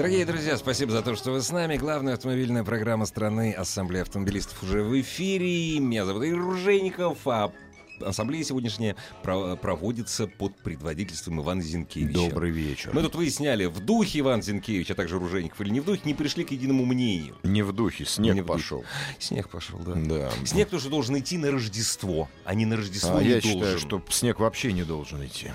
Дорогие друзья, спасибо за то, что вы с нами. Главная автомобильная программа страны Ассамблея автомобилистов уже в эфире. Меня зовут Игорь Ружейников, а ассамблея сегодняшняя про- проводится под предводительством Ивана Зинкевича. Добрый вечер. Мы тут выясняли, в духе Иван Зинкевич, а также Ружейников или не в духе, не пришли к единому мнению. Не в духе, снег Не в духе. пошел. Снег пошел, да. Да. Снег тоже должен идти на Рождество, а не на Рождество А не я должен. считаю, что снег вообще не должен идти.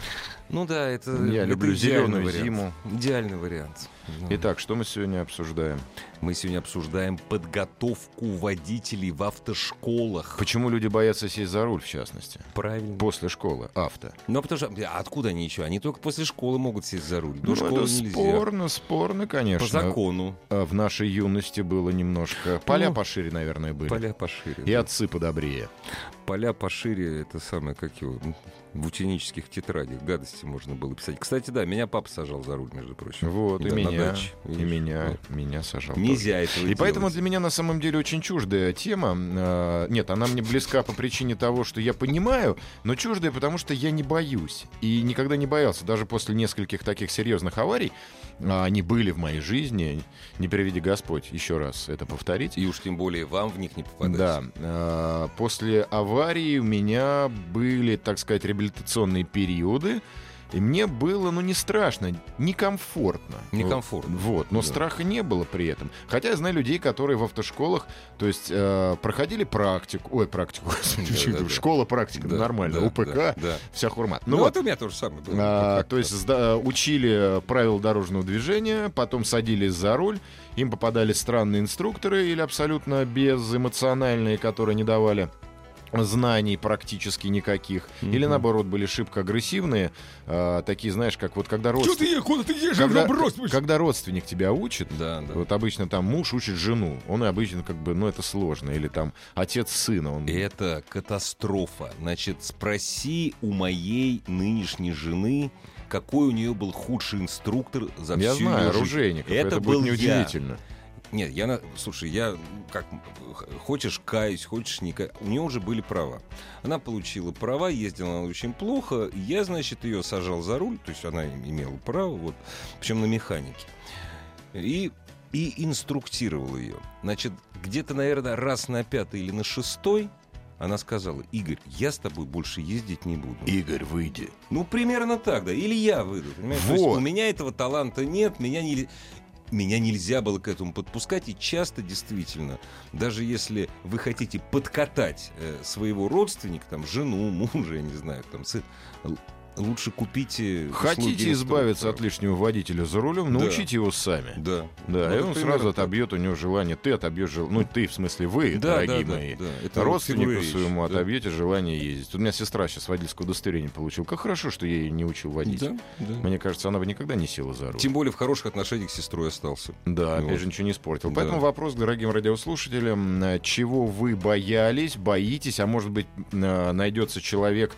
Ну да, это, Я это люблю идеальный зелёную вариант. зиму. Идеальный вариант. Ну. Итак, что мы сегодня обсуждаем? Мы сегодня обсуждаем подготовку водителей в автошколах. Почему люди боятся сесть за руль, в частности? Правильно. После школы, авто. Ну, потому что а откуда они еще? Они только после школы могут сесть за руль. До Ну, школы это нельзя. спорно, спорно, конечно. По закону. А В нашей юности было немножко... Поля Ну, пошире, наверное, были. Поля пошире. И да. отцы подобрее. Поля пошире, это самое, как его, в ученических тетрадях гадости можно было писать. Кстати, да, меня папа сажал за руль, между прочим. Вот, и Да, на меня, даче, и видишь. меня, Вот. меня сажал. Нельзя этого И делать. поэтому для меня на самом деле очень чуждая тема. А, Нет, она мне близка по причине того, что я понимаю, но чуждая, потому что я не боюсь. И никогда не боялся. Даже после нескольких таких серьезных аварий, а, они были в моей жизни, не приведи Господь еще раз это повторить. И уж тем более вам в них не попадать. Да. а, После аварии у меня были, так сказать, реабилитационные периоды. И мне было, ну, не страшно, некомфортно. Некомфортно. Вот, но Да. страха не было при этом. Хотя я знаю людей, которые в автошколах, то есть, э, проходили практику, ой, практику, Да, да, да. школа практика, Да, нормально, да, УПК, да, да. вся хурма. Ну, Ну вот, вот у меня тоже самое было. а, то есть учили правила дорожного движения, потом садились за руль, им попадались странные инструкторы или абсолютно безэмоциональные, которые не давали знаний практически никаких, или наоборот были шибко агрессивные, а, такие, знаешь, как вот когда Что ты родственник, куда ты едешь? когда, брось, когда родственник тебя учит, Да, да. вот обычно там муж учит жену, он обычно как бы, ну это сложно, или там отец сына, он Это катастрофа. Значит, спроси у моей нынешней жены, какой у нее был худший инструктор за я всю знаю, её жизнь. оружейников, Это, это, был будет я. Нет, я, на- слушай, я как хочешь каюсь, хочешь не каюсь. У нее уже были права. Она получила права, ездила она очень плохо. Я, значит, ее сажал за руль, то есть она имела право, вот, причем на механике. И и инструктировал ее. Значит, где-то, наверное, раз на пятый или на шестой она сказала, Игорь, я с тобой больше ездить не буду. Игорь, выйди. Ну, примерно так, да. Или я выйду. Понимаешь? То есть Вот. у меня этого таланта нет, меня не... Меня нельзя было к этому подпускать, и часто действительно, даже если вы хотите подкатать э, своего родственника, там, жену, мужа, я не знаю, там, сын, лучше купите... Хотите избавиться от лишнего водителя за рулем, Да. научите его сами. Да. Да, Ну, и он сразу так. отобьет у него желание. Ты отобьешь желание. Ну, ты, в смысле, вы, Да, дорогие да, да, мои. да. Это Родственнику фигура своему да. отобьете желание ездить. У меня сестра сейчас водительское удостоверение получила. Как хорошо, что я ее не учил водить. Да, да. Мне кажется, она бы никогда не села за руль. Тем более в хороших отношениях с сестрой остался. Да, Вот. опять же, ничего не испортил. Да. Поэтому вопрос дорогим радиослушателям. э, Чего вы боялись, боитесь, а может быть, э, найдется человек,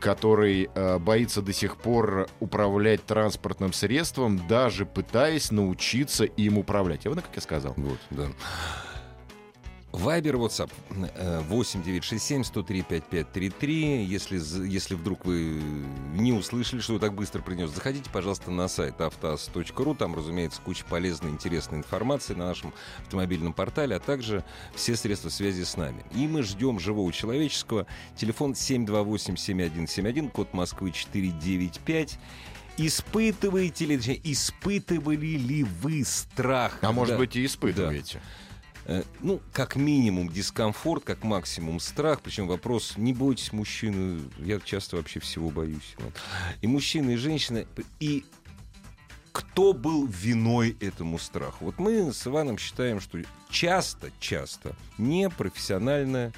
который э, боится до сих пор управлять транспортным средством, даже пытаясь научиться им управлять. Я вот как я сказал. Вот, да. Вайбер, WhatsApp э, 8 967 103 5533. Если, если вдруг вы не услышали, что я так быстро принес, заходите, пожалуйста, на сайт автоаз.ру. Там, разумеется, куча полезной, интересной информации на нашем автомобильном портале, а также все средства связи с нами. И мы ждем живого человеческого. Телефон 728-7171, код Москвы 495. Испытываете ли, испытывали ли вы страх? А может когда- быть, и испытываете. Э, ну, как минимум дискомфорт, как максимум страх. Причем вопрос, не бойтесь мужчины, я часто вообще всего боюсь. Вот. И мужчины, и женщины. И кто был виной этому страху? Вот мы с Иваном считаем, что часто, часто непрофессиональное...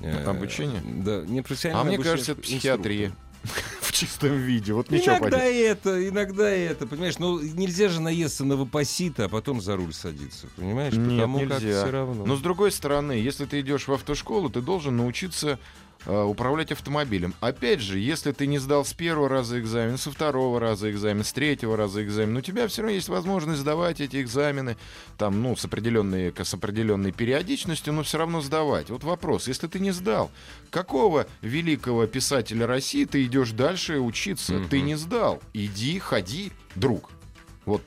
э, Обучение? Да, непрофессиональное А мне обучение кажется, это психиатрия. инструктора. Чистом виде. Вот ничего Иногда поделать. это, иногда это, понимаешь, ну нельзя же наесться на вапосита, а потом за руль садиться, понимаешь? Нет, Потому как нельзя. все равно. Но с другой стороны, если ты идешь в автошколу, ты должен научиться управлять автомобилем. Опять же, если ты не сдал с первого раза экзамен, со второго раза экзамен, с третьего раза экзамен, у тебя все равно есть возможность сдавать эти экзамены, там, ну, с определенной, с определенной периодичностью, но все равно сдавать. Вот вопрос, если ты не сдал, какого великого писателя России ты идешь дальше учиться? Мгм. Ты не сдал. Иди, ходи, друг. Вот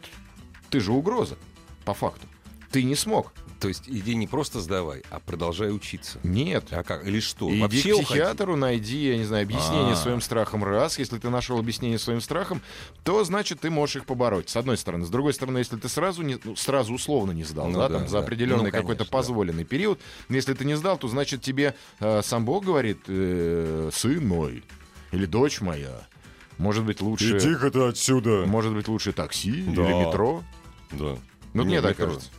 ты же угроза, по факту. Ты не смог. То есть иди не просто сдавай, а продолжай учиться. Нет. А как? Или что? Иди Вообще к уходи? психиатру, найди, я не знаю, объяснение А. своим страхам раз. Если ты нашел объяснение своим страхам, то значит ты можешь их побороть. С одной стороны. С другой стороны, если ты сразу, не, ну, сразу условно не сдал, Ну да, да, там, за да. определенный Ну, конечно, какой-то да. позволенный период, если ты не сдал, то значит тебе э, сам Бог говорит, э, сын мой или дочь моя, может быть лучше, Иди-ка ты отсюда. может быть лучше такси Да. или метро. Да. Ну, Не, мне так метро. кажется.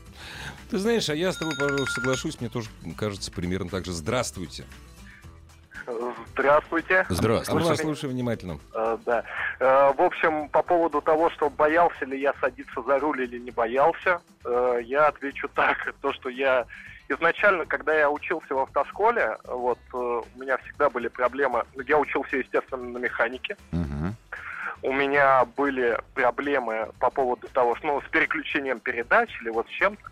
Ты знаешь, а я с тобой, пожалуй, соглашусь, мне тоже кажется примерно так же. Здравствуйте. Здравствуйте. Здравствуйте. Мы вас слушаем внимательно. Э, да. Э, в общем, по поводу того, что боялся ли я садиться за руль или не боялся, э, я отвечу так. То, что я изначально, когда я учился в автошколе, вот у меня всегда были проблемы. Ну, Я учился, естественно, на механике. Мгм. У меня были проблемы по поводу того, что ну, с переключением передач или вот с чем-то.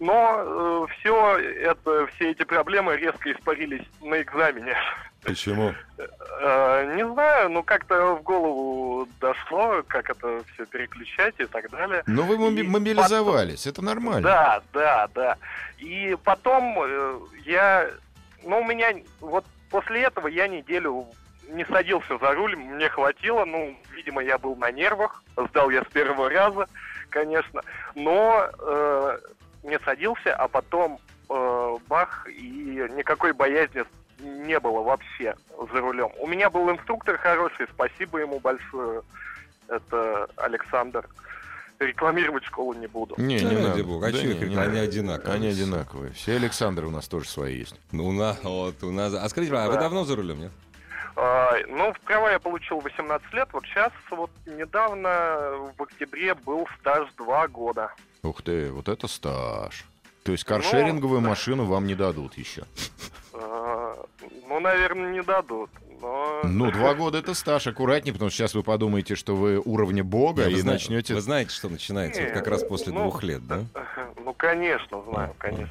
Но все это, все эти проблемы резко испарились на экзамене. Почему? Э, Не знаю, ну как-то в голову дошло, как это все переключать и так далее. Но вы моби- И мобилизовались, это нормально. Да, да, да. И потом э, я, ну у меня вот после этого я неделю не садился за руль, мне хватило, ну, видимо, я был на нервах, сдал я с первого раза, конечно, но э, не садился, а потом э, бах, и никакой боязни не было вообще за рулем. У меня был инструктор хороший, спасибо ему большое. Это Александр. Рекламировать школу не буду. Не, Да не надо. бога, а Да не, их не. Они одинаковые Они все. одинаковые. Все Александры у нас тоже свои есть. Ну, у нас, вот, у нас... А скажите, а вы Да. давно за рулем, нет? А, ну, в права я получил 18 лет. Вот сейчас, вот недавно, в октябре, был стаж 2 года. Ух ты, вот это стаж. То есть Ну, каршеринговую да. машину вам не дадут еще. А, ну, наверное, не дадут. Но... Ну, два года это стаж, аккуратнее, потому что сейчас вы подумаете, что вы уровня бога и начнете... Вы знаете, что начинается вот как раз после ну, двух лет, да? Ну, конечно, знаю, конечно.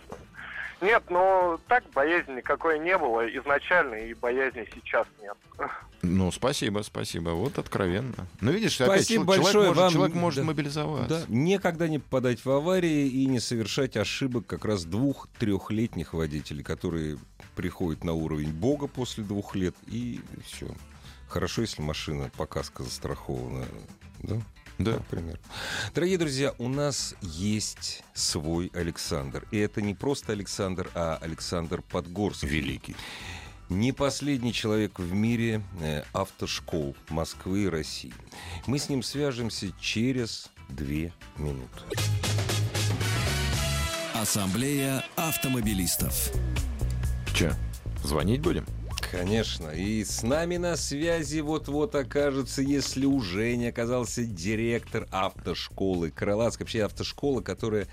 Нет, но так боязни никакой не было изначально, и боязни сейчас нет. Ну, спасибо, спасибо. Вот откровенно. Ну, видишь, опять Спасибо чел- человек, большое может, вам. человек может Да. мобилизоваться. Да, никогда не попадать в аварии и не совершать ошибок как раз двух-трехлетних водителей, которые приходят на уровень бога после двух лет, и все. Хорошо, если машина по каско застрахована. Да? Да. Например. Дорогие друзья, у нас есть свой Александр. И это не просто Александр, а Александр Подгорский. Великий. Не последний человек в мире э, автошкол Москвы и России. Мы с ним свяжемся через две минуты. Ассамблея автомобилистов. Че, звонить будем? Конечно. И с нами на связи вот-вот окажется, если уже не оказался директор автошколы Крылатск. Вообще автошкола, которая...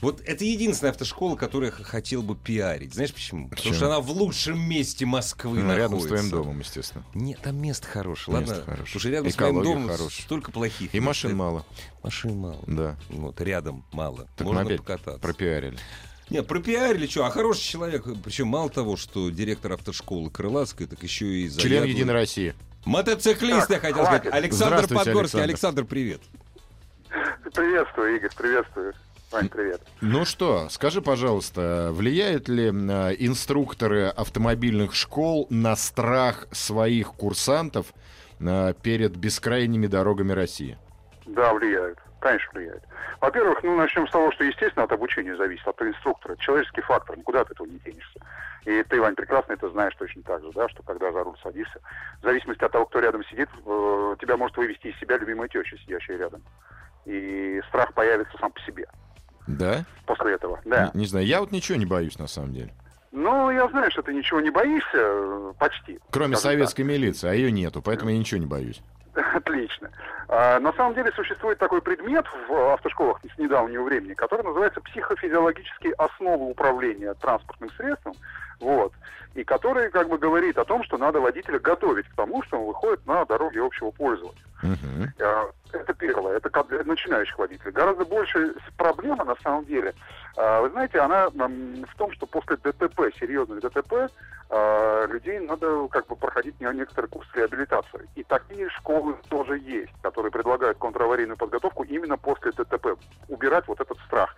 Вот это единственная автошкола, которую я хотел бы пиарить. Знаешь почему? Потому Почему? что она в лучшем месте Москвы Ну, рядом с находится. твоим домом, естественно. Нет, там место хорошее, Место ладно? хорошее. Потому что рядом с моим Экология домом хорошая. столько плохих. И машин мало. Машин мало. Да. Вот, рядом мало. Так Можно опять покататься. пропиарили. Нет, пропиарили, что, а хороший человек. Причем мало того, что директор автошколы Крылатской, так еще и Член заядлый Единой России. Мотоциклист, Так, я хотел хватит. сказать. Александр Подгорский. Александр. Александр, привет. Приветствую, Игорь, приветствую. Вань, привет. Ну что, скажи, пожалуйста, влияют ли э, инструкторы автомобильных школ на страх своих курсантов э, перед бескрайними дорогами России? Да, влияют. Конечно, влияют. Во-первых, ну, начнем с того, что, естественно, от обучения зависит, от инструктора. Это человеческий фактор, никуда от этого не денешься. И ты, Вань, прекрасно это знаешь точно так же, да, что когда за руль садишься, в зависимости от того, кто рядом сидит, э, тебя может вывести из себя любимая теща, сидящая рядом. И страх появится сам по себе Да? после этого. Да. Не, не знаю, я вот ничего не боюсь на самом деле. Ну, я знаю, что ты ничего не боишься, э, почти. Кроме советской милиции, а ее нету, поэтому я ничего не боюсь. Отлично. А, на самом деле существует такой предмет в автошколах с недавнего времени, который называется психофизиологические основы управления транспортным средством. Вот. И который как бы говорит о том, что надо водителя готовить к тому, что он выходит на дороги общего пользования. А, Это первое, это как для начинающих водителей. Гораздо больше проблема на самом деле, а, вы знаете, она в том, что после ДТП, серьезных ДТП, людей надо как бы проходить не- некоторый курс реабилитации. И такие школы тоже есть, которые предлагают контраварийную подготовку именно после ДТП. Убирать вот этот страх.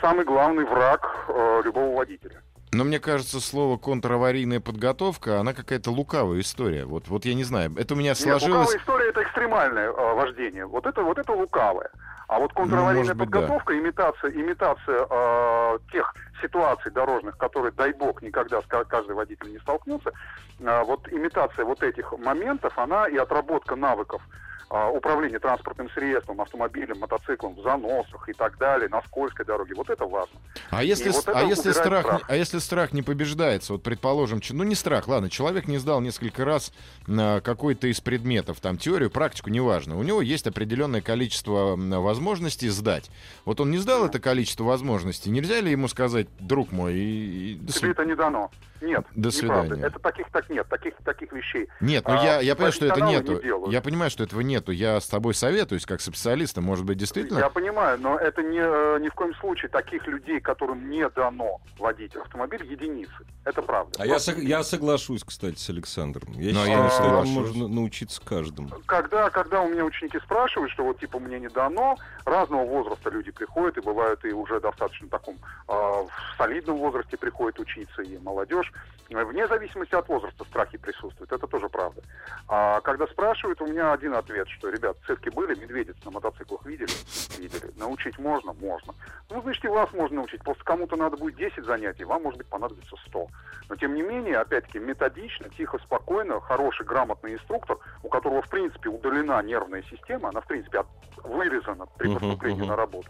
Самый главный враг э, любого водителя. Но мне кажется, слово контраварийная подготовка, она какая-то лукавая история. Вот, вот я не знаю, это у меня Нет, сложилось... лукавая история это экстремальное э, вождение. Вот это, вот это лукавое. А вот контраварийная Ну, быть, да. подготовка, имитация, имитация э, тех ситуаций дорожных, которые, дай бог, никогда каждый водитель не столкнется, э, вот имитация вот этих моментов, она и отработка навыков э, управления транспортным средством, автомобилем, мотоциклом в заносах и так далее, на скользкой дороге. Вот это важно. А если, И вот а, если страх, страх. не- а если страх не побеждается, вот предположим, ну не страх, ладно, человек не сдал несколько раз на какой-то из предметов, там теорию, практику, неважно, у него есть определенное количество возможностей сдать. Вот он не сдал это количество возможностей, нельзя ли ему сказать, друг мой, и- Тебе свид- это не дано. Нет, До неправда. свидания. Это таких так нет, таких таких вещей. Нет, ну А, я, я понимаю, что это нету. не делают. Я понимаю, что этого нету. Я с тобой советуюсь, как со специалистом. Может быть, действительно. Я понимаю, но это не, э, ни в коем случае таких людей, которым не дано водить автомобиль, единицы. Это правда. А я, сог- я соглашусь, кстати, с Александром. Я Но я считаю, не что соглашусь. можно научиться каждому. Когда, когда у меня ученики спрашивают, что вот типа мне не дано, разного возраста люди приходят, и бывают и уже достаточно таком э, в солидном возрасте приходят учиться, и молодежь. Вне зависимости от возраста страхи присутствуют, это тоже правда. А когда спрашивают, у меня один ответ, что, ребят, цирки были, медведиц на мотоциклах видели? Видели. Научить можно? Можно. Ну, значит, и вас можно научить. Просто кому-то надо будет 10 занятий, вам, может быть, понадобится 100. Но, тем не менее, опять-таки, методично, тихо, спокойно, хороший, грамотный инструктор, у которого, в принципе, удалена нервная система, она, в принципе, от- вырезана при поступлении мгм. на работу.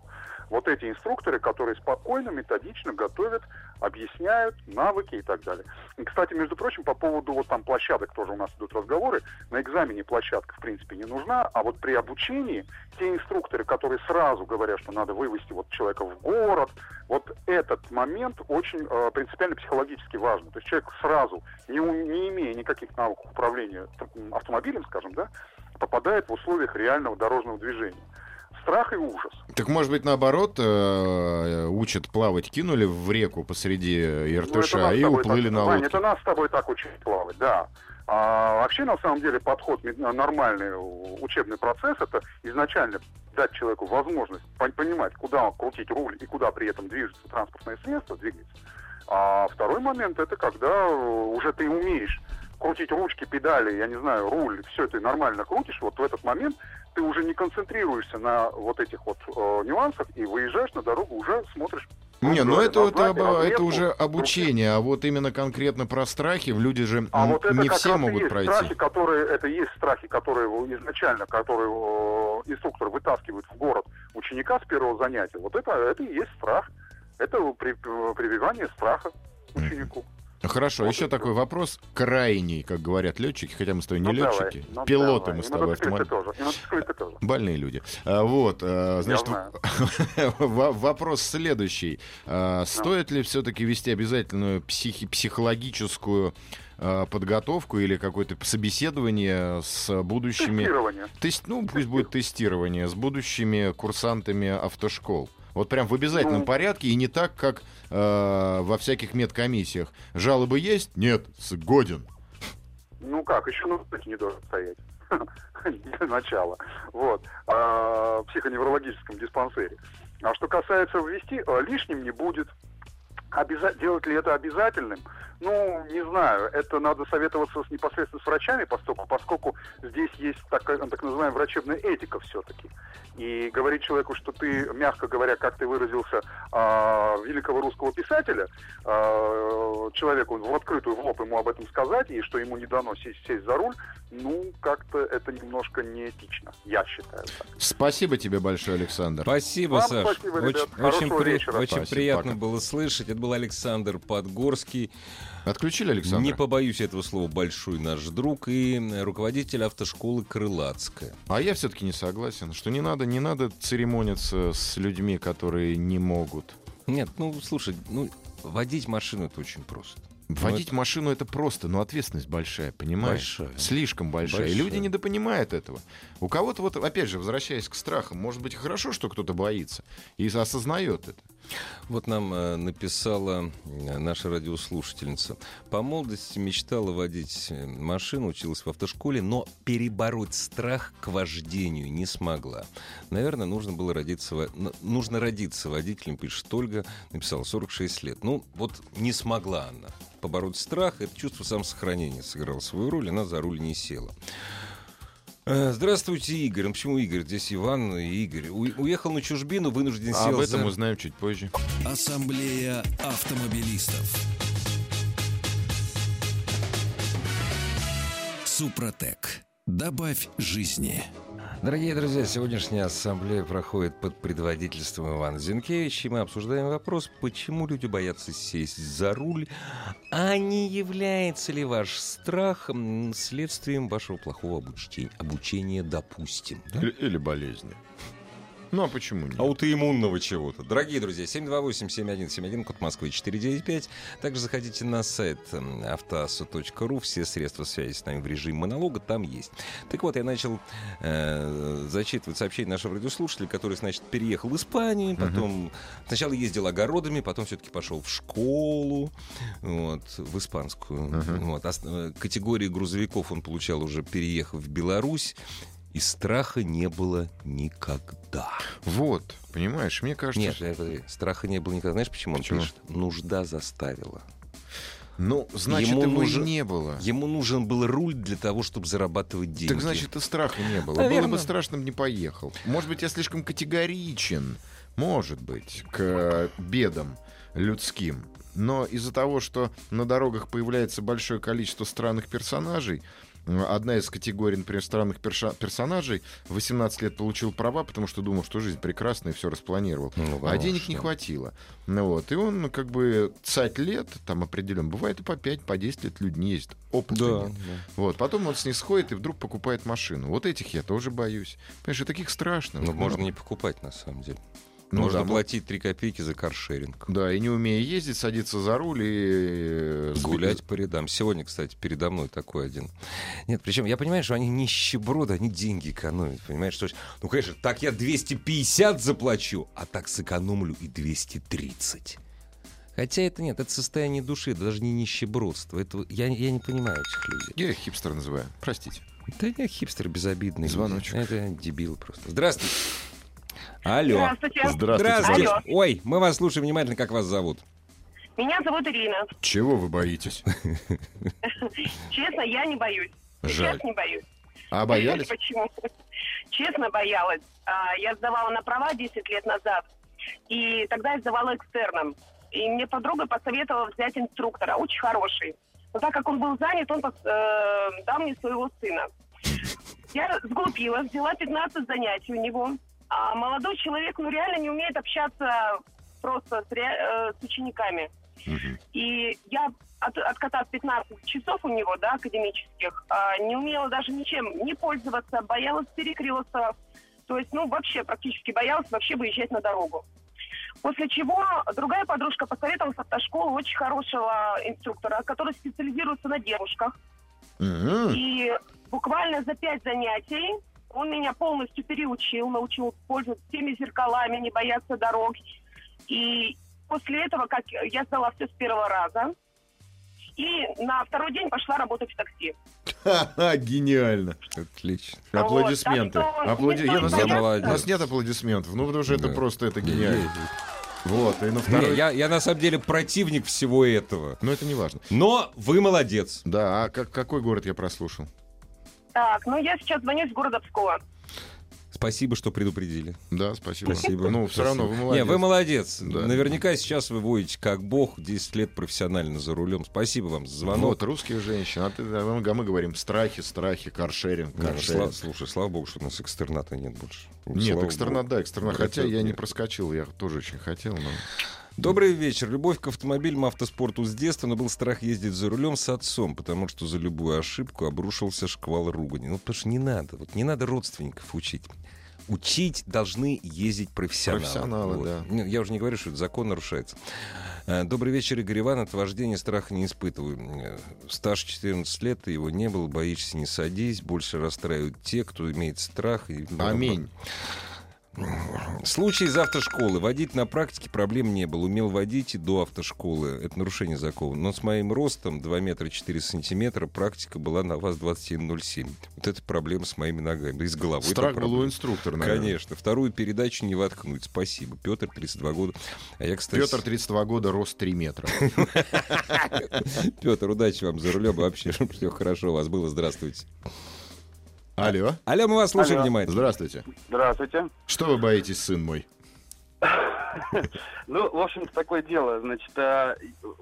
Вот эти инструкторы, которые спокойно, методично готовят, объясняют навыки и так далее. И, кстати, между прочим, по поводу вот там площадок тоже у нас идут разговоры. На экзамене площадка, в принципе, не нужна, а вот при обучении те инструкторы, которые сразу говорят, что надо вывести вот человека в город, вот этот момент очень э, принципиально психологически важен. То есть человек сразу, не, не имея никаких навыков управления автомобилем, скажем, да, попадает в условиях реального дорожного движения. Страх и ужас. Так может быть наоборот э, учат плавать, кинули в реку посреди Ну, Иртыша с и уплыли так- на Вань, лодке. это нас с тобой так учить плавать, да. А вообще, на самом деле, подход нормальный учебный процесс это изначально дать человеку возможность пон- понимать, куда крутить руль и куда при этом движется транспортное средство, двигается. А второй момент это когда э, уже ты умеешь крутить ручки, педали, я не знаю, руль, все ты нормально крутишь, вот в этот момент ты уже не концентрируешься на вот этих вот э, нюансах и выезжаешь на дорогу, уже смотришь. Не, ну это, это, оба- это уже обучение, а вот именно конкретно про страхи люди же А вот это не все могут пройти. страхи, которые, это есть страхи, которые изначально, которые его инструктор вытаскивает в город ученика с первого занятия. Вот это, это и есть страх. Это при- прививание страха ученику. Хорошо, Вот еще такой вопрос крайний, как говорят летчики, хотя мы с тобой не Ну, давай. летчики, Ну, пилоты давай. мы с тобой мотоциклисты автомобиль. тоже. И мотоциклисты тоже. Больные люди. А, Вот, а, значит, вопрос следующий. А, Стоит ли все-таки вести обязательную психи- психологическую а, подготовку или какое-то собеседование с будущими... Тестирование. Тест- ну, пусть будет тестирование с будущими курсантами автошкол. Вот прям в обязательном Ну. порядке и не так, как э, во всяких медкомиссиях. Жалобы есть? Нет, годен. Ну как, еще на не должен стоять. Для начала. Вот. А, в психоневрологическом диспансере. А что касается ввести, а, лишним не будет. Обяза- Делать ли это обязательным? Ну, не знаю. Это надо советоваться с, непосредственно с врачами, поскольку, поскольку здесь есть такая, так называемая врачебная этика все-таки. И говорить человеку, что ты, мягко говоря, как ты выразился, а, великого русского писателя, а, человеку в открытую в лоб ему об этом сказать, и что ему не дано сесть, сесть за руль, ну, как-то это немножко неэтично, я считаю так. Спасибо тебе большое, Александр. Спасибо, Вам Саш. спасибо, ребят. очень, очень, Хорошего вечера. очень Спасибо, приятно пока. было слышать. Это был Александр Подгорский. Отключили Александра? Не побоюсь этого слова, большой наш друг и руководитель автошколы Крылатская. А я все-таки не согласен, что не надо, не надо церемониться с людьми, которые не могут. Нет, ну, слушай, ну, водить машину это очень просто. Водить Ну, машину это просто, но ответственность большая, понимаешь? Большая. Слишком большая. И Большая. люди недопонимают этого. У кого-то, вот, опять же, возвращаясь к страхам, может быть, хорошо, что кто-то боится и осознает это. Вот нам э, написала э, наша радиослушательница. По молодости мечтала водить э, машину, училась в автошколе, но перебороть страх к вождению не смогла. Наверное, нужно было родиться, нужно родиться водителем, пишет Ольга, написала 46 лет. Ну, вот не смогла она побороть страх, это чувство самосохранения сыграло свою роль, она за руль не села. Э, Здравствуйте, Игорь. Ну, почему Игорь? Здесь Иван и Игорь. У- уехал на чужбину, вынужден А сел об этом за- узнаем чуть позже. Ассамблея автомобилистов. Супротек. Добавь жизни. Дорогие друзья, сегодняшняя ассамблея проходит под предводительством Ивана Зинкевича, и мы обсуждаем вопрос, почему люди боятся сесть за руль, а не является ли ваш страх следствием вашего плохого обучения, обучения допустим. да? Или, или болезни. Ну, а почему нет? Аутоиммунного чего-то. Дорогие друзья, 728-7171, код Москвы 495. Также заходите на сайт м, автоаса.ру. Все средства связи с нами в режиме монолога там есть. Так вот, я начал э, зачитывать сообщение нашего радиослушателя, который, значит, переехал в Испанию, потом сначала ездил огородами, потом все-таки пошел в школу, вот, в испанскую. Вот, ос- э, категории грузовиков он получал уже переехав в Беларусь. И страха не было никогда. Вот, понимаешь, мне кажется, Нет, что- подожди, страха не было никогда. Знаешь, почему он Почему? пишет? Нужда заставила. ну, значит, Ему его нужен- не было. Ему нужен был руль для того, чтобы зарабатывать деньги. Так значит, и страха не было. Наверно. Было бы страшно, не поехал. Может быть, я слишком категоричен, может быть, к бедам людским. Но из-за того, что на дорогах появляется большое количество странных персонажей, Одна из категорий, например, странных перша- персонажей в 18 лет получил права, потому что думал, что жизнь прекрасна и все распланировал. Ну, а денег не хватило. Ну, вот. И он, ну, как бы, цать лет, там определен. Бывает и по 5, по 10 лет люди не ездят. Опыта Да, нет. Вот, потом он снисходит и вдруг покупает машину. Вот этих я тоже боюсь. Понимаешь, и таких страшно. Ну, можно не покупать, на самом деле. Ну можно да, платить 3 копейки за каршеринг. Да, и не умея ездить, садиться за руль и... э, Гулять по рядам. Сегодня, кстати, передо мной такой один. Нет, причем я понимаю, что они нищеброды, они деньги экономят. Понимаешь, что... Ну, конечно, так я 250 заплачу, а так сэкономлю и 230. Хотя это нет, это состояние души, это даже не нищебродство. Это, я, я не понимаю этих людей. Я их хипстер называю. Простите. Да я хипстер безобидный. Звоночек. Это дебил просто. Здравствуйте. Алло. Здравствуйте. Здравствуйте. Алло. Ой, мы вас слушаем внимательно, как вас зовут. Меня зовут Ирина. Чего вы боитесь? Честно, я не боюсь. Жаль. Сейчас не боюсь. А боялись? Почему? Честно боялась. А, Я сдавала на права 10 лет назад. И тогда я сдавала экстерном. И мне подруга посоветовала взять инструктора, очень хороший. Но так как он был занят, он э, дал мне своего сына. Я сглупила, взяла 15 занятий у него. А молодой человек, ну, реально не умеет общаться просто с, ре- э, с учениками. И я, от, откатав 15 часов у него, да, академических, а, не умела даже ничем не пользоваться, боялась перекрестов. То есть, ну, вообще практически боялась вообще выезжать на дорогу. После чего другая подружка посоветовала с автошколы очень хорошего инструктора, который специализируется на девушках. Мгм. И буквально за пять занятий он меня полностью переучил, научил пользоваться всеми зеркалами, не бояться дорог. И после этого, как я сдала все с первого раза, и на второй день пошла работать в такси. Ха-ха, гениально. Отлично. Аплодисменты. так что Аплади- никто Я- у, нас не нет, у нас нет аплодисментов. Ну, потому что это Да. просто это гениально. Вот, и на Не, второй... я, я на самом деле противник всего этого. Но это не важно. Но вы молодец. Да, а как, какой город я прослушал? Так, ну я сейчас звоню из города Пскова. Спасибо, что предупредили. Да, спасибо. Спасибо. Ну, все равно вы Не, молодец. вы молодец. Да. Наверняка сейчас вы водите как бог, 10 лет профессионально за рулем. Спасибо вам за звонок. Вот, русских женщин. А, ты, а мы, говорим страхи, страхи, каршеринг, Не, ну, каршеринг. сла- слушай, слава богу, что у нас экстерната нет больше. Нет, Слава экстернат, богу. да, экстернат. Это Хотя я не нет. проскочил, я тоже очень хотел, но... Добрый вечер. Любовь к автомобилям, автоспорту с детства, но был страх ездить за рулем с отцом, потому что за любую ошибку обрушился шквал ругани. Ну, потому что не надо. Вот не надо родственников учить. Учить должны ездить профессионалы. Профессионалы, да. Не, Я уже не говорю, что это закон нарушается. Э, Добрый вечер, Игорь Иван. От вождения страха не испытываю. Э, Стаж 14 лет, его не было. Боишься, не садись. Больше расстраивают те, кто имеет страх. И... Аминь. Случай из автошколы. Водить на практике проблем не было. Умел водить и до автошколы. Это нарушение закона. Но с моим ростом 2 метра 4 сантиметра практика была на вас 27,07. Вот это проблема с моими ногами. И с головой. Страх был у инструктора, наверное. Конечно. Вторую передачу не воткнуть. Спасибо. Петр, 32 года. А я, кстати... Петр, 32 года, рост 3 метра. Петр, удачи вам за рулем. Вообще, все хорошо у вас было. Здравствуйте. Алло. Алло, мы вас слушаем Алло. внимательно. Здравствуйте. Здравствуйте. Что вы боитесь, сын мой? Ну, в общем-то, такое дело. Значит, а,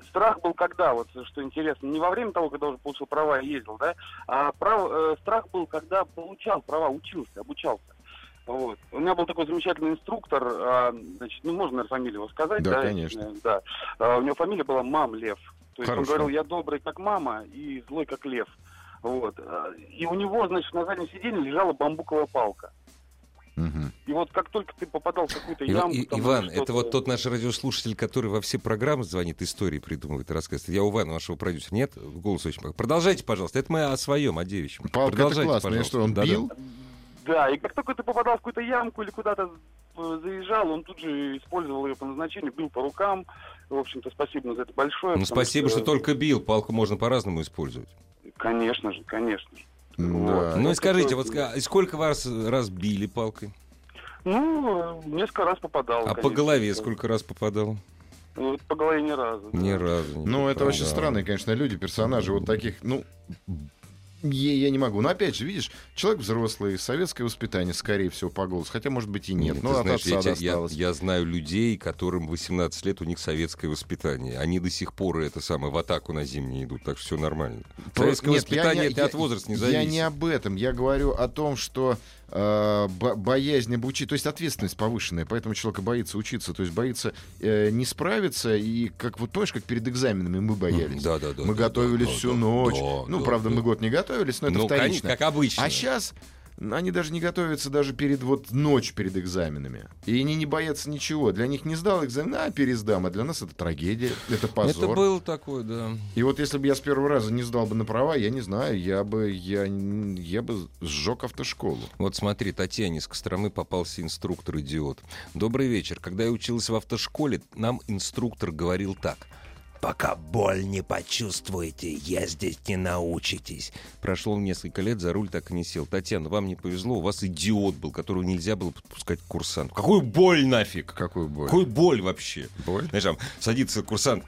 страх был когда, вот что интересно, не во время того, когда уже получил права и ездил, да, а прав- э, страх был, когда получал права, учился, обучался. Вот. У меня был такой замечательный инструктор, а, значит, ну, можно, наверное, фамилию его сказать, Да, да? конечно. Э, Да. А, у него фамилия была Мам Лев. То есть Хорошо. он говорил, я добрый, как мама, и злой, как лев. Вот. А, И у него, значит, на заднем сиденье лежала бамбуковая палка. Мгм. И вот как только ты попадал в какую-то ямку... И- там, Иван, это вот тот наш радиослушатель, который во все программы звонит, истории придумывает, рассказывает. Я у Ивана, вашего продюсера. Нет? Голос очень. Продолжайте, пожалуйста. Это мы о своем, о девичьем. Палка это Продолжайте, классно. И пожалуйста. что, он бил? Да, и как только ты попадал в какую-то ямку или куда-то э, заезжал, он тут же использовал ее по назначению, бил по рукам. В общем-то, спасибо за это большое. Ну, спасибо, что только бил. Палку можно по-разному использовать. Конечно же, конечно же. Да. Вот. ну и скажите, вот сколько вас раз били палкой? Ну, несколько раз попадал. А по конечно. голове сколько раз попадал? Вот по голове ни разу. Ни разу. не Ну, это очень странные, конечно, люди, персонажи вот таких, ну, я, я не могу. Но опять же, видишь, человек взрослый, советское воспитание, скорее всего, по голосу. Хотя, может быть, и нет. Ты Ну, от знаешь, отца я, я- я знаю людей, которым 18 лет, у них советское воспитание. Они до сих пор это самое в атаку на зимние идут, так что все нормально. Советское Нет, я воспитание не- это я- от возраста не Я зависит. не об этом. Я говорю о том, что э, бо- боязнь обучить, то есть ответственность повышенная, поэтому человек боится учиться, то есть боится э, не справиться, и как вот помнишь, как перед экзаменами мы боялись. Да, да, да. мы да, готовились да, всю да, ночь. да, ну, да, правда, да. мы год не готовились, но это Ну, вторично. конечно, как обычно. А сейчас они даже не готовятся даже перед вот ночь перед экзаменами. И они не боятся ничего. Для них не сдал экзамен, а пересдам. А для нас это трагедия, это позор. Это был такой, да. И вот если бы я с первого раза не сдал бы на права, я не знаю, я бы, я, я бы сжег автошколу. Вот смотри, Татьяне из Костромы попался инструктор-идиот. Добрый вечер. Когда я учился в автошколе, нам инструктор говорил так. Пока боль не почувствуете, ездить не научитесь. Прошло несколько лет, за руль так и не сел. Татьяна, вам не повезло, у вас идиот был, которого нельзя было подпускать к курсанту. Какую боль нафиг? Какую боль? Какую боль вообще? Боль? Знаешь, там садится курсант,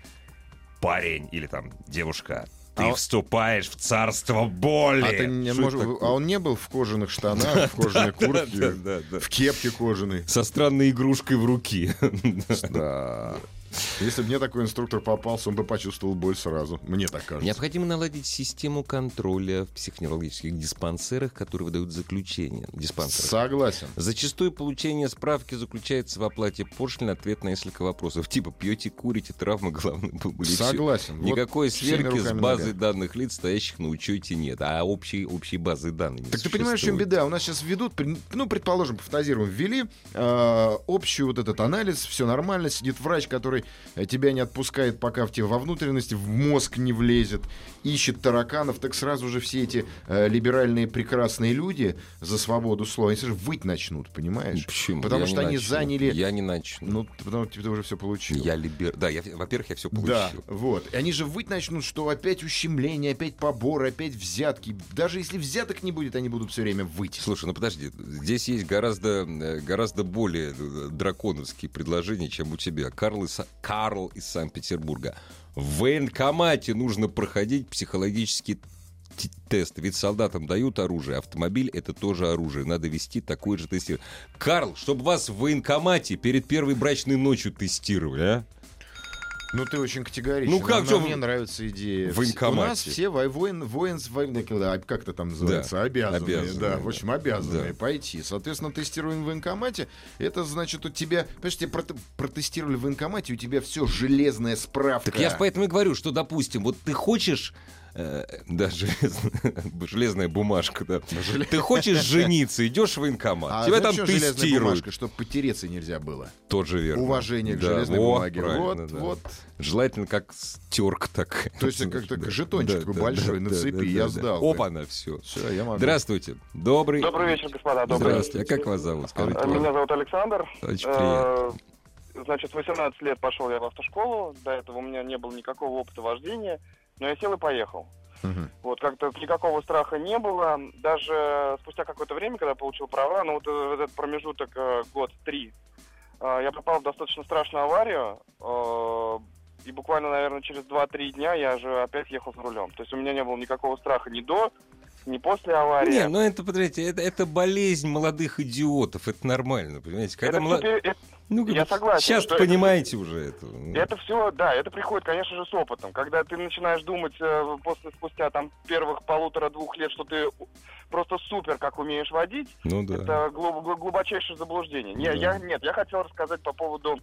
парень или там девушка, ты А вступаешь в царство боли. А, ты не мож- а он не был в кожаных штанах, в кожаной куртке, в кепке кожаной. Со странной игрушкой в руке. Да. Если бы мне такой инструктор попался, он бы почувствовал боль сразу. Мне так кажется. Необходимо наладить систему контроля в психоневрологических диспансерах, которые выдают заключение. Диспансерах. Согласен. Зачастую получение справки заключается в оплате пошлины, ответ на несколько вопросов. Типа пьете, курите, травмы головной боли. Согласен. Вот Никакой всеми сверки с базой ногами. данных лиц, стоящих на учете, нет. А общей, общей базы данных не Так ты понимаешь, в чем существует. беда? У нас сейчас ведут, ну, предположим, пофантазируем, ввели э, общий вот этот анализ, все нормально, сидит врач, который тебя не отпускает, пока в тебе во внутренности, в мозг не влезет, ищет тараканов, так сразу же все эти э, либеральные прекрасные люди за свободу слова, они сразу выть начнут, понимаешь? Почему? Потому Я что они начну. заняли... Я не начну. Ну, потому что ты уже все получил. Я либер... Да, я, во-первых, я все получил. Да, вот. И они же выть начнут, что опять ущемление, опять поборы, опять взятки. Даже если взяток не будет, они будут все время выть. Слушай, ну подожди, здесь есть гораздо, э, гораздо более э, драконовские предложения, чем у тебя. Карл из, Карл из Санкт-Петербурга. В военкомате нужно проходить психологический тест. Ведь солдатам дают оружие, автомобиль это тоже оружие. Надо вести такое же тестирование. Карл, чтобы вас в военкомате перед первой брачной ночью тестировали, а? Ну, ты очень категоричен. Ну, как чё мне нравится идея. в У нас военкомате? все воин, воин, воин- когда- как это там называется, Да, обязанные, обязанные, да, в общем, обязанные Да. пойти. Соответственно, тестирование в военкомате, это значит, у тебя, понимаешь, тебя прот- протестировали в военкомате, у тебя все железная справка. Так я же поэтому и говорю, что, допустим, вот ты хочешь... э, да, железная, железная бумажка, да. Ты хочешь жениться, идешь в военкомат, А тебя там тестируют. бумажка, чтобы потереться нельзя было. Тоже верно. Уважение к Да, железной бумаге. Вот, да. вот. Желательно как терка так. То есть как-то жетончик такой большой на цепи, я сдал. Опа, на все. Все, я могу. Здравствуйте. Добрый. Добрый вечер, господа. Добрый Здравствуйте. А как вас зовут? Скажите. Э, Меня зовут Александр. Очень приятно. Э, Значит, 18 лет пошел я в автошколу. До этого у меня не было никакого опыта вождения. Но я сел и поехал. Мгм. Вот как-то никакого страха не было. Даже спустя какое-то время, когда я получил права, ну вот этот промежуток э, год-три, э, я попал в достаточно страшную аварию. э, И буквально, наверное, через 2-3 дня я же опять ехал за рулем. То есть у меня не было никакого страха ни до, ни после аварии. Не, ну это, подождите, это, это болезнь молодых идиотов, это нормально, понимаете? Когда это, млад- теперь- это- Ну, я согласен, Сейчас что это- понимаете уже это. Это все, да, это приходит, конечно же, с опытом. Когда ты начинаешь думать э, после спустя там первых полутора-двух лет, что ты просто супер, как умеешь водить, Ну да. это глуб- глуб- глубочайшее заблуждение. Не, Да. я, нет, я хотел рассказать по поводу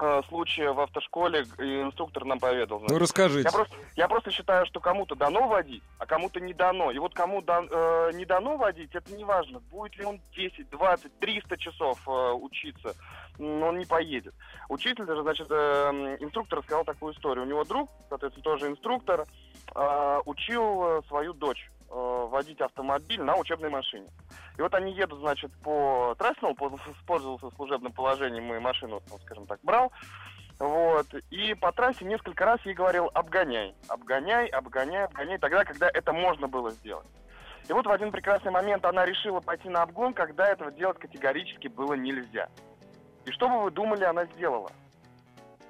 э, случая в автошколе, и инструктор нам поведал. Ну расскажите. Я просто, я просто считаю, что кому-то дано водить, а кому-то не дано. И вот кому дан- э, не дано водить, это не важно. Будет ли он 10, 20, 300 часов э, учиться, м, он не поедет. Учитель даже, значит, э, м, инструктор рассказал такую историю. У него друг, соответственно, тоже инструктор, э, учил э, свою дочь э, водить автомобиль на учебной машине. И вот они едут, значит, по трассе, он пользовался- служебным положением и машину, ну, скажем так, брал. Вот. И по трассе несколько раз ей говорил обгоняй, обгоняй, обгоняй, обгоняй, тогда, когда это можно было сделать. И вот в один прекрасный момент она решила пойти на обгон, когда этого делать категорически было нельзя. И что бы вы думали, она сделала?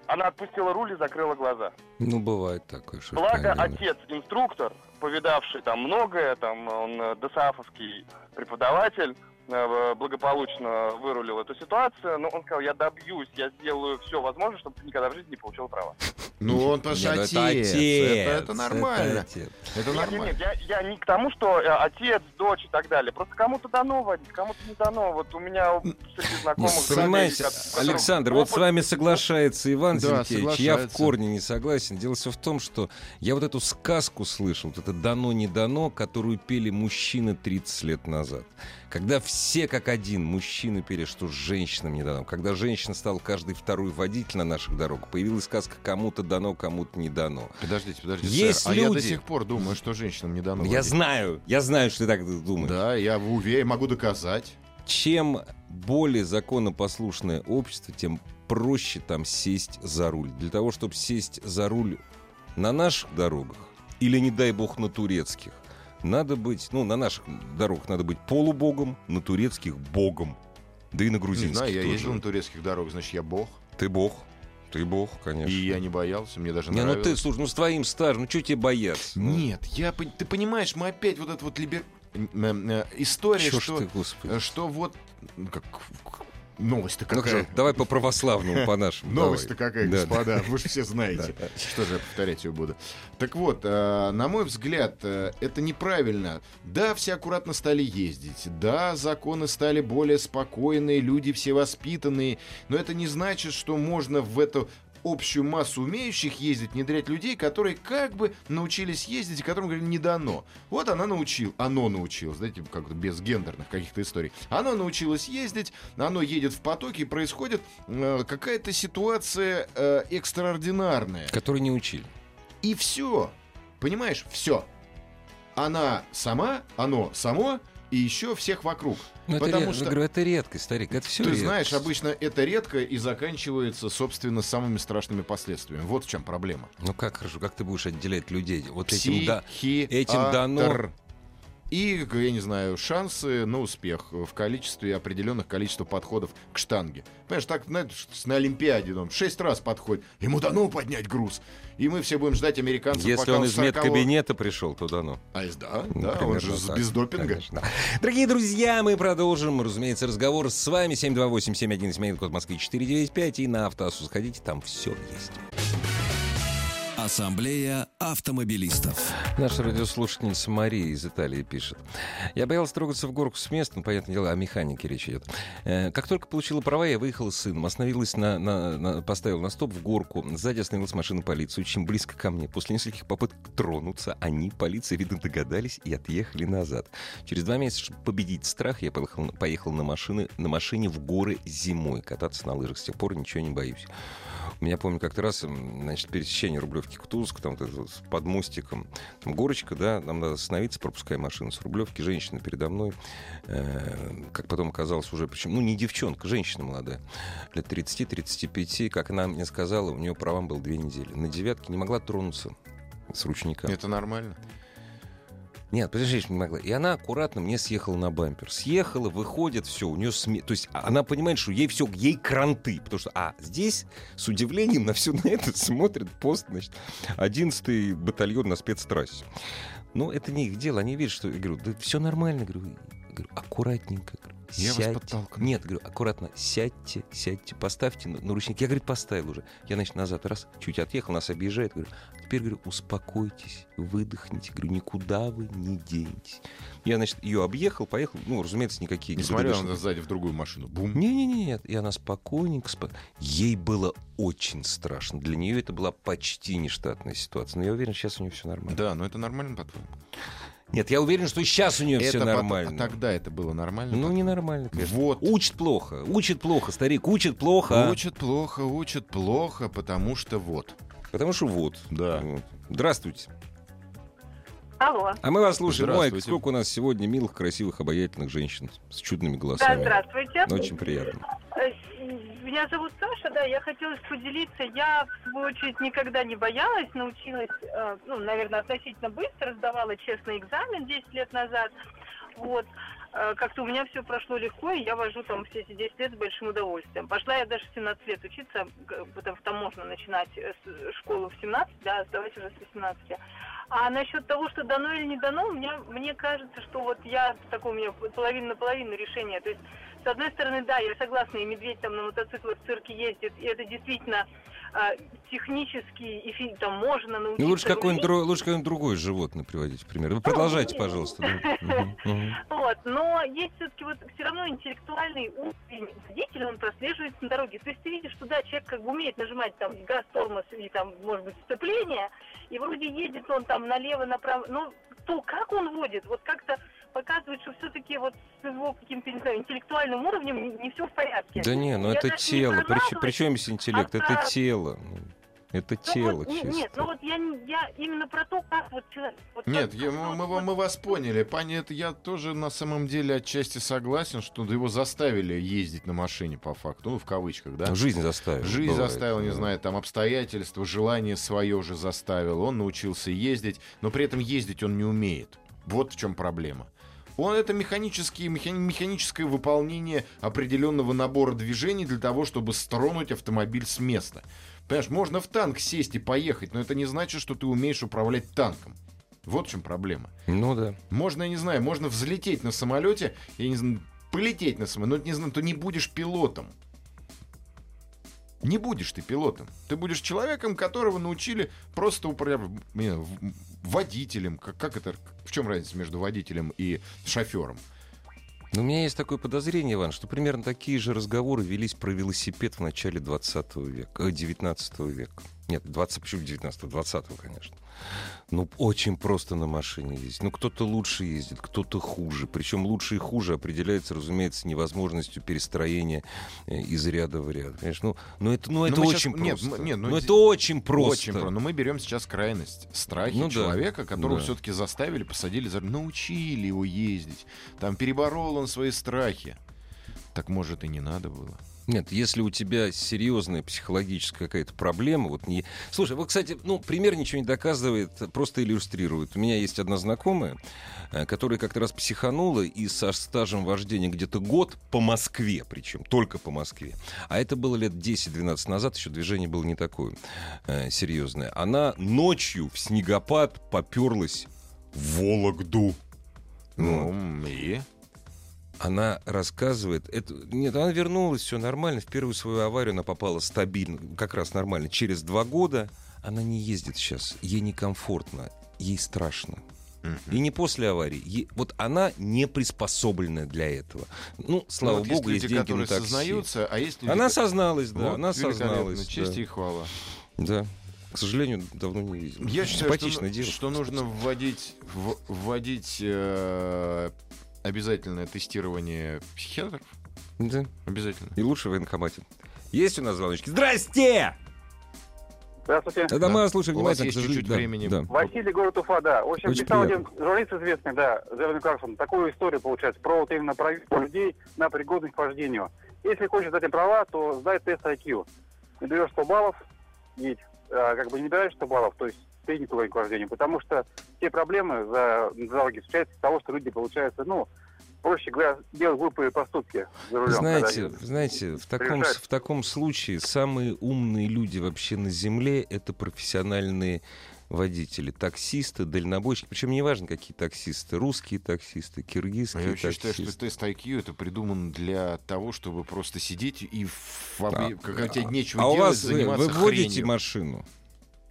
Она отпустила руль и закрыла глаза. Ну, бывает такое. что Благо, отец, инструктор, повидавший там многое, там он э, ДСАФовский преподаватель, благополучно вырулил эту ситуацию, но он сказал, я добьюсь, я сделаю все возможное, чтобы ты никогда в жизни не получил права. Ну, он потому что Не, ну отец. это отец. Это, это нормально. это отец. Это Нет, нормально. нет, нет, я, я не к тому, что э, отец, дочь и так далее. Просто кому-то дано водить, кому-то не дано. Вот у меня среди знакомых... Ну, Понимаете, которым Александр, вот с вами соглашается Иван Да, Зинкевич. Я в корне не согласен. Дело все в том, что я вот эту сказку слышал, вот это «дано-не дано», которую пели мужчины 30 лет назад. Когда все как один мужчины пели, что женщинам не дано. Когда женщина стала каждый второй водитель на наших дорогах, появилась сказка «кому-то дано, кому-то не дано». Подождите, подождите. Есть сэр, А я до люди- сих пор думаю, что женщинам не дано я водить. знаю, я знаю, что ты так думаешь. Да, я уверен, могу доказать. чем более законопослушное общество, тем проще там сесть за руль. Для того, чтобы сесть за руль на наших дорогах или, не дай бог, на турецких, надо быть, ну, на наших дорогах надо быть полубогом, на турецких — богом. Да и на Не грузинских знаю, я тоже. ездил на турецких дорогах, значит, я бог. Ты бог. Ты бог, конечно. И я не боялся, мне даже Не, ну ты, нравилось. слушай, ну с твоим стажем, ну что тебе бояться? Ну, Нет, я, ты понимаешь, мы опять вот это вот либер... э, история, чё что, ты, господи. э, что вот... Как... Новость-то Ну, какая? хорошо, давай по православному, по нашему. Новость-то какая, Да, господа, вы же все знаете. Что же я повторять ее буду. Так вот, э, на мой взгляд, э, это неправильно. Да, все аккуратно стали ездить. Да, законы стали более спокойные, люди все воспитанные. Но это не значит, что можно в эту общую массу умеющих ездить, внедрять людей, которые как бы научились ездить, и которым говорили, не дано. Вот она научил, оно научилось, знаете, как без гендерных каких-то историй. Оно научилось ездить, оно едет в потоке, и происходит э, какая-то ситуация э, экстраординарная. Который не учили. И все. Понимаешь, все. Она сама, оно само, и еще всех вокруг. Ну, это, Потому ре- что- говорю, это редкость, старик, это все Ты знаешь, обычно это редко и заканчивается, собственно, самыми страшными последствиями. Вот в чем проблема. Ну как хорошо, как ты будешь отделять людей? Вот этим да. Этим дано- И, я не знаю, шансы на успех в количестве определенных количества подходов к штанге. Понимаешь, так, знаешь, на Олимпиаде он шесть раз подходит, ему дано поднять груз. И мы все будем ждать американцев, Если пока он из 40-го медкабинета пришел, то дано. А, из- да, Ну, да, он же так, без допинга. конечно. Дорогие друзья, мы продолжим, разумеется, разговор с вами. 728-7171, код Москвы 495. И на Автоасу заходите, там все есть. Ассамблея автомобилистов. Наша радиослушательница Мария из Италии пишет. Я боялась трогаться в горку с места, ну, понятное дело, о механике речь идет. Э, как только получила права, я выехала с сыном, остановилась на, на, на поставила на стоп в горку. Сзади остановилась машина полиции, очень близко ко мне. После нескольких попыток тронуться, они, полиция, видно, догадались и отъехали назад. Через два месяца, чтобы победить страх, я поехал, поехал на, машины, на машине в горы зимой. Кататься на лыжах с тех пор ничего не боюсь. Меня, помню, как-то раз, значит, пересечение Рублевки Кутузовск, там под мостиком, там горочка, да, нам надо остановиться, пропуская машину с Рублевки, женщина передо мной, э, как потом оказалось уже, причем, ну, не девчонка, женщина молодая, лет 30-35, как она мне сказала, у нее правам было две недели. На девятке не могла тронуться с ручника. Это нормально. Нет, подожди, не могла. И она аккуратно мне съехала на бампер. Съехала, выходит, все, у нее сме... То есть она понимает, что ей все, ей кранты. Потому что, а, здесь с удивлением на все на это смотрит пост, значит, 11-й батальон на спецтрассе. Ну, это не их дело. Они видят, что... Я говорю, да все нормально. Говорю, говорю аккуратненько. Говорю, Я вас сядьте. подтолкну. Нет, говорю, аккуратно, сядьте, сядьте, поставьте на, на ручник. Я, говорит, поставил уже. Я, значит, назад раз, чуть отъехал, нас объезжает. Говорю, теперь, говорю, успокойтесь, выдохните. Говорю, никуда вы не денетесь. Я, значит, ее объехал, поехал. Ну, разумеется, никакие... Не смотрел она сзади в другую машину. Бум. Не-не-не, нет. И она спокойненько, спо- Ей было очень страшно. Для нее это была почти нештатная ситуация. Но я уверен, сейчас у нее все нормально. Да, но это нормально, по-твоему? Нет, я уверен, что сейчас у нее все Это нормально. а тогда это было нормально? Ну, по-твоему? ненормально, конечно. Вот. Учит плохо. Учит плохо, старик. Учит плохо. а? Учат плохо, учат плохо, потому что вот. Потому что вот. Да. Вот. Здравствуйте. Алло. А мы вас слушаем. Ой, сколько у нас сегодня милых, красивых, обаятельных женщин с чудными Да, голосами. здравствуйте. Очень приятно. Э, Меня зовут Саша, да, я хотела поделиться. Я, в свою очередь, никогда не боялась, научилась, э, ну, наверное, относительно быстро, сдавала честный экзамен 10 лет назад. Вот. Э, Как-то у меня все прошло легко, и я вожу там все эти 10 лет с большим удовольствием. Пошла я даже в 17 лет учиться, потому там можно начинать э, с- школу в 17, да, сдавать уже с 18. А насчет того, что дано или не дано, меня, мне кажется, что вот я такое у меня половина на половину решение. То есть, с одной стороны, да, я согласна, и медведь там на мотоциклах в цирке ездит, и это действительно а, технически, и там можно научиться. Ну, лучше какое-нибудь, дру- лучше другое животное приводить в пример. Вы продолжайте, пожалуйста. да. Мгм, мгм. Вот, но есть все-таки вот все равно интеллектуальный уровень водителя, он прослеживается на дороге. То есть ты видишь, что да, человек как бы умеет нажимать там газ, тормоз и там, может быть, сцепление, и вроде едет он там налево, направо, но то, как он водит, вот как-то показывает, что все-таки вот с его каким-то, не знаю, интеллектуальным уровнем не, все в порядке. Да не, ну Я это тело. про При, наглость, при чем здесь интеллект? а Это тело. Это Ну тело, вот, чисто. Нет, ну вот я, я именно про то, как вот человек... вот Нет, как- я- мы, мы- вот- мы вас поняли. Понятно, я тоже на самом деле отчасти согласен, что его заставили ездить на машине по факту, ну, в кавычках, да? Ну, Жизнь заставила. Жизнь бывает. заставила, не знаю, там обстоятельства, желание свое же заставил. Он научился ездить, но при этом ездить он не умеет. Вот в чем проблема. Он это механические, механи- механическое выполнение определенного набора движений для того, чтобы стронуть автомобиль с места. Понимаешь, можно в танк сесть и поехать, но это не значит, что ты умеешь управлять танком. Вот в чем проблема. Ну да. Можно, я не знаю, можно взлететь на самолете, я не знаю, полететь на самолете, но не знаю, то не будешь пилотом. Не будешь ты пилотом. Ты будешь человеком, которого научили просто управлять водителем. Как, как это? В чем разница между водителем и шофером? Но у меня есть такое подозрение, Иван, что примерно такие же разговоры велись про велосипед в начале 20 века, э, 19 века. Нет, 20, почему 19 20 конечно. Ну, очень просто на машине ездить. Ну, кто-то лучше ездит, кто-то хуже. Причем лучше и хуже определяется, разумеется, невозможностью перестроения э, из ряда в ряд. Конечно, ну, ну это, ну, это мы очень нет, просто. м- нет, ну, ну, это очень просто. Очень про. Но мы берем сейчас крайность. Страхи Ну да. человека, которого Да. все-таки заставили, посадили, за... научили его ездить. Там переборол он свои страхи. Так может и не надо было. Нет, если у тебя серьезная психологическая какая-то проблема, вот не... Слушай, вот, кстати, ну, пример ничего не доказывает, просто иллюстрирует. У меня есть одна знакомая, э, которая как-то раз психанула и со стажем вождения где-то год по Москве, причем только по Москве. А это было лет 10-12 назад, еще движение было не такое э, серьезное. Она ночью в снегопад поперлась в Вологду. Ну, и... она рассказывает, это, нет, она вернулась, все нормально, в первую свою аварию она попала стабильно, как раз нормально. Через два года она не ездит сейчас, ей некомфортно, ей страшно. И не после аварии. Е- Вот она не приспособленная для этого. Ну, слава Ну, вот богу, есть есть люди, деньги на такси. сознаются, а есть люди, Она созналась, да, Вот, она созналась. Честь да. и хвала. Да. К сожалению, давно не видел. Я считаю, что, ну- девушка. что нужно вводить, в- вводить э, обязательное тестирование психиатров. Да. Обязательно. И лучше в военкомате. Есть у нас звоночки? Здрасте! Здравствуйте. Да, мы вас слушаем У вас внимательно. есть чуть-чуть да, времени. да. Василий, город Уфа, да. В общем, Очень писал приятно. один журналист известный, да, Зервин Карсон, такую историю, получается, про вот именно проверку людей на пригодность к вождению. Если хочешь сдать им права, то сдай тест IQ. Наберешь 100 баллов, едь. А, как бы не набираешь 100 баллов, то есть не к вождению. Потому что все проблемы за, на дороге встречаются из того, что люди, получается, ну, проще говоря, делают глупые поступки за рулем. Знаете, знаете, в таком, в таком случае самые умные люди вообще на Земле — это профессиональные водители, таксисты, дальнобойщики. Причем неважно, какие таксисты. Русские таксисты, А киргизские я вообще считаю, таксисты. что тест IQ это придуман для того, чтобы просто сидеть и в А, когда тебе нечего а у делать, вас вы, вы водите хренью. машину?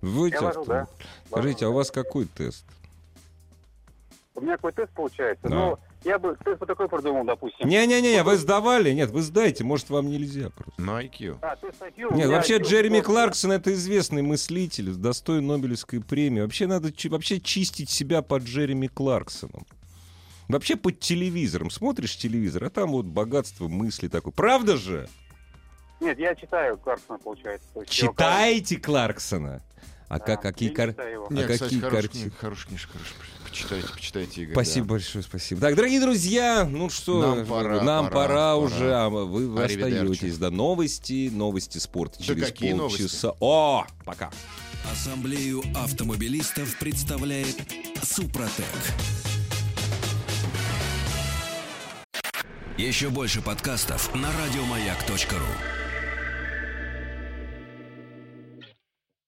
Вы водите Я вожу, да. Скажите, а у вас какой тест? У меня какой тест получается. Да. Ну, я бы тест вот такой придумал, допустим. Не-не-не, вы сдавали? Нет, вы сдайте, может, вам нельзя просто. На IQ. А, тест IQ Нет, вообще IQ Джереми 40. Кларксон это известный мыслитель, достоин Нобелевской премии. Вообще надо вообще чистить себя под Джереми Кларксоном. Вообще под телевизором. Смотришь телевизор, а там вот богатство мысли такое. Правда же? Нет, я читаю Кларксона, получается. Читаете Кларксона? А Да, как, какие кар... А Не, кстати, какие хорошая картины? книга, хорошая книжка, хорошая. Почитайте, почитайте, Игорь. Спасибо да. большое, спасибо. Так, дорогие друзья, ну что, Нам пора, нам пора, пора, пора. уже, а вы, вы остаетесь. Да, новости, новости спорта Да через какие новости? полчаса. О, пока. Ассамблею автомобилистов представляет Супротек. Еще больше подкастов на радиомаяк.ру.